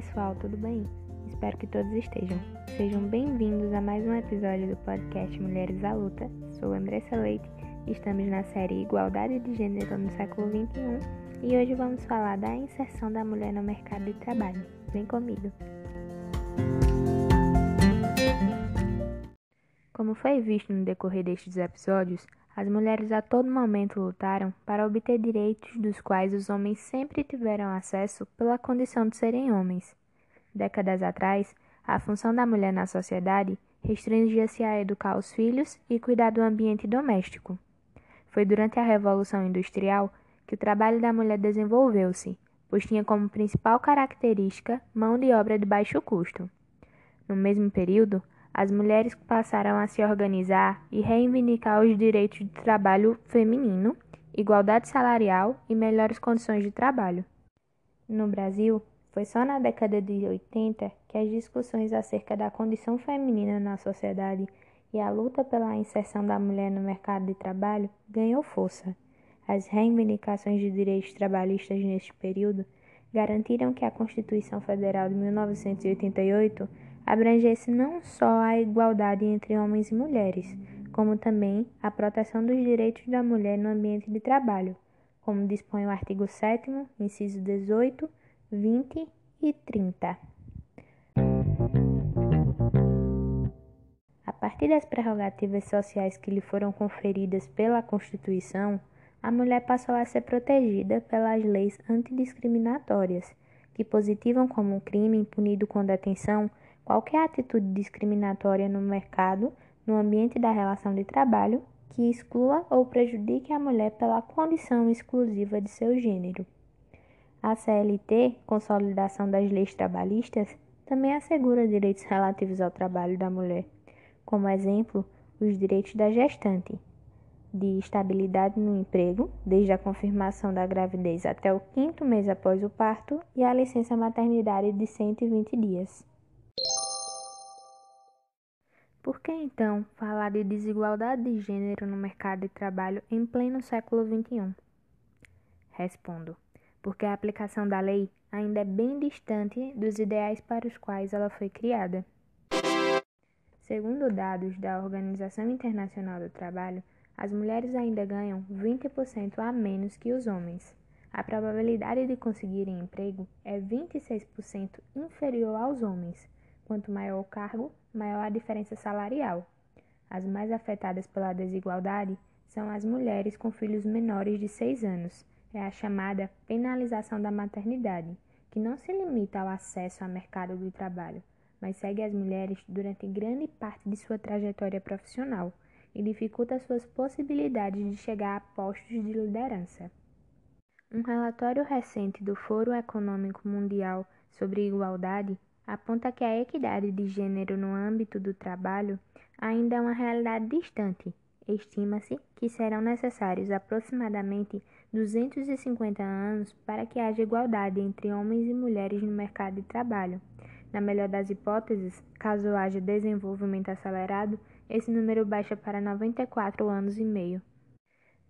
pessoal, tudo bem? Espero que todos estejam. Sejam bem-vindos a mais um episódio do podcast Mulheres à Luta. Sou Andressa Leite estamos na série Igualdade de Gênero no século XXI e hoje vamos falar da inserção da mulher no mercado de trabalho. Vem comigo! Como foi visto no decorrer destes episódios, as mulheres a todo momento lutaram para obter direitos dos quais os homens sempre tiveram acesso pela condição de serem homens. Décadas atrás, a função da mulher na sociedade restringia-se a educar os filhos e cuidar do ambiente doméstico. Foi durante a Revolução Industrial que o trabalho da mulher desenvolveu-se, pois tinha como principal característica mão de obra de baixo custo. No mesmo período, as mulheres passaram a se organizar e reivindicar os direitos de trabalho feminino, igualdade salarial e melhores condições de trabalho. No Brasil, foi só na década de 80 que as discussões acerca da condição feminina na sociedade e a luta pela inserção da mulher no mercado de trabalho ganhou força. As reivindicações de direitos trabalhistas neste período garantiram que a Constituição Federal de 1988 abrangesse não só a igualdade entre homens e mulheres, como também a proteção dos direitos da mulher no ambiente de trabalho, como dispõe o artigo 7, inciso 18, 20 e 30. A partir das prerrogativas sociais que lhe foram conferidas pela Constituição, a mulher passou a ser protegida pelas leis antidiscriminatórias, que positivam como um crime punido com detenção qualquer atitude discriminatória no mercado, no ambiente da relação de trabalho, que exclua ou prejudique a mulher pela condição exclusiva de seu gênero. A CLT, Consolidação das Leis Trabalhistas, também assegura direitos relativos ao trabalho da mulher, como exemplo, os direitos da gestante, de estabilidade no emprego, desde a confirmação da gravidez até o quinto mês após o parto, e a licença maternidade de 120 dias. Por que então falar de desigualdade de gênero no mercado de trabalho em pleno século XXI? Respondo: porque a aplicação da lei ainda é bem distante dos ideais para os quais ela foi criada. Segundo dados da Organização Internacional do Trabalho, as mulheres ainda ganham 20% a menos que os homens. A probabilidade de conseguirem emprego é 26% inferior aos homens. Quanto maior o cargo, maior a diferença salarial. As mais afetadas pela desigualdade são as mulheres com filhos menores de 6 anos. É a chamada penalização da maternidade, que não se limita ao acesso ao mercado de trabalho, mas segue as mulheres durante grande parte de sua trajetória profissional e dificulta suas possibilidades de chegar a postos de liderança. Um relatório recente do Fórum Econômico Mundial sobre Igualdade aponta que a equidade de gênero no âmbito do trabalho ainda é uma realidade distante. Estima-se que serão necessários aproximadamente 250 anos para que haja igualdade entre homens e mulheres no mercado de trabalho. Na melhor das hipóteses, caso haja desenvolvimento acelerado, esse número baixa para 94 anos e meio.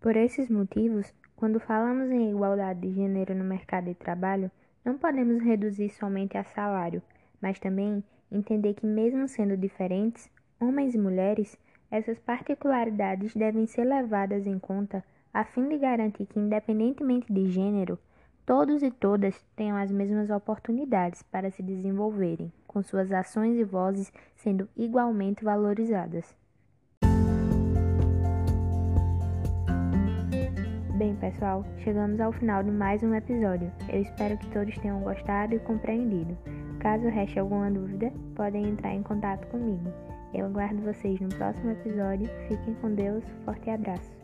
Por esses motivos, quando falamos em igualdade de gênero no mercado de trabalho, não podemos reduzir somente a salário, mas também entender que, mesmo sendo diferentes, homens e mulheres, essas particularidades devem ser levadas em conta a fim de garantir que, independentemente de gênero, todos e todas tenham as mesmas oportunidades para se desenvolverem, com suas ações e vozes sendo igualmente valorizadas. Bem, pessoal, chegamos ao final de mais um episódio. Eu espero que todos tenham gostado e compreendido. Caso reste alguma dúvida, podem entrar em contato comigo. Eu aguardo vocês no próximo episódio. Fiquem com Deus. Forte abraço.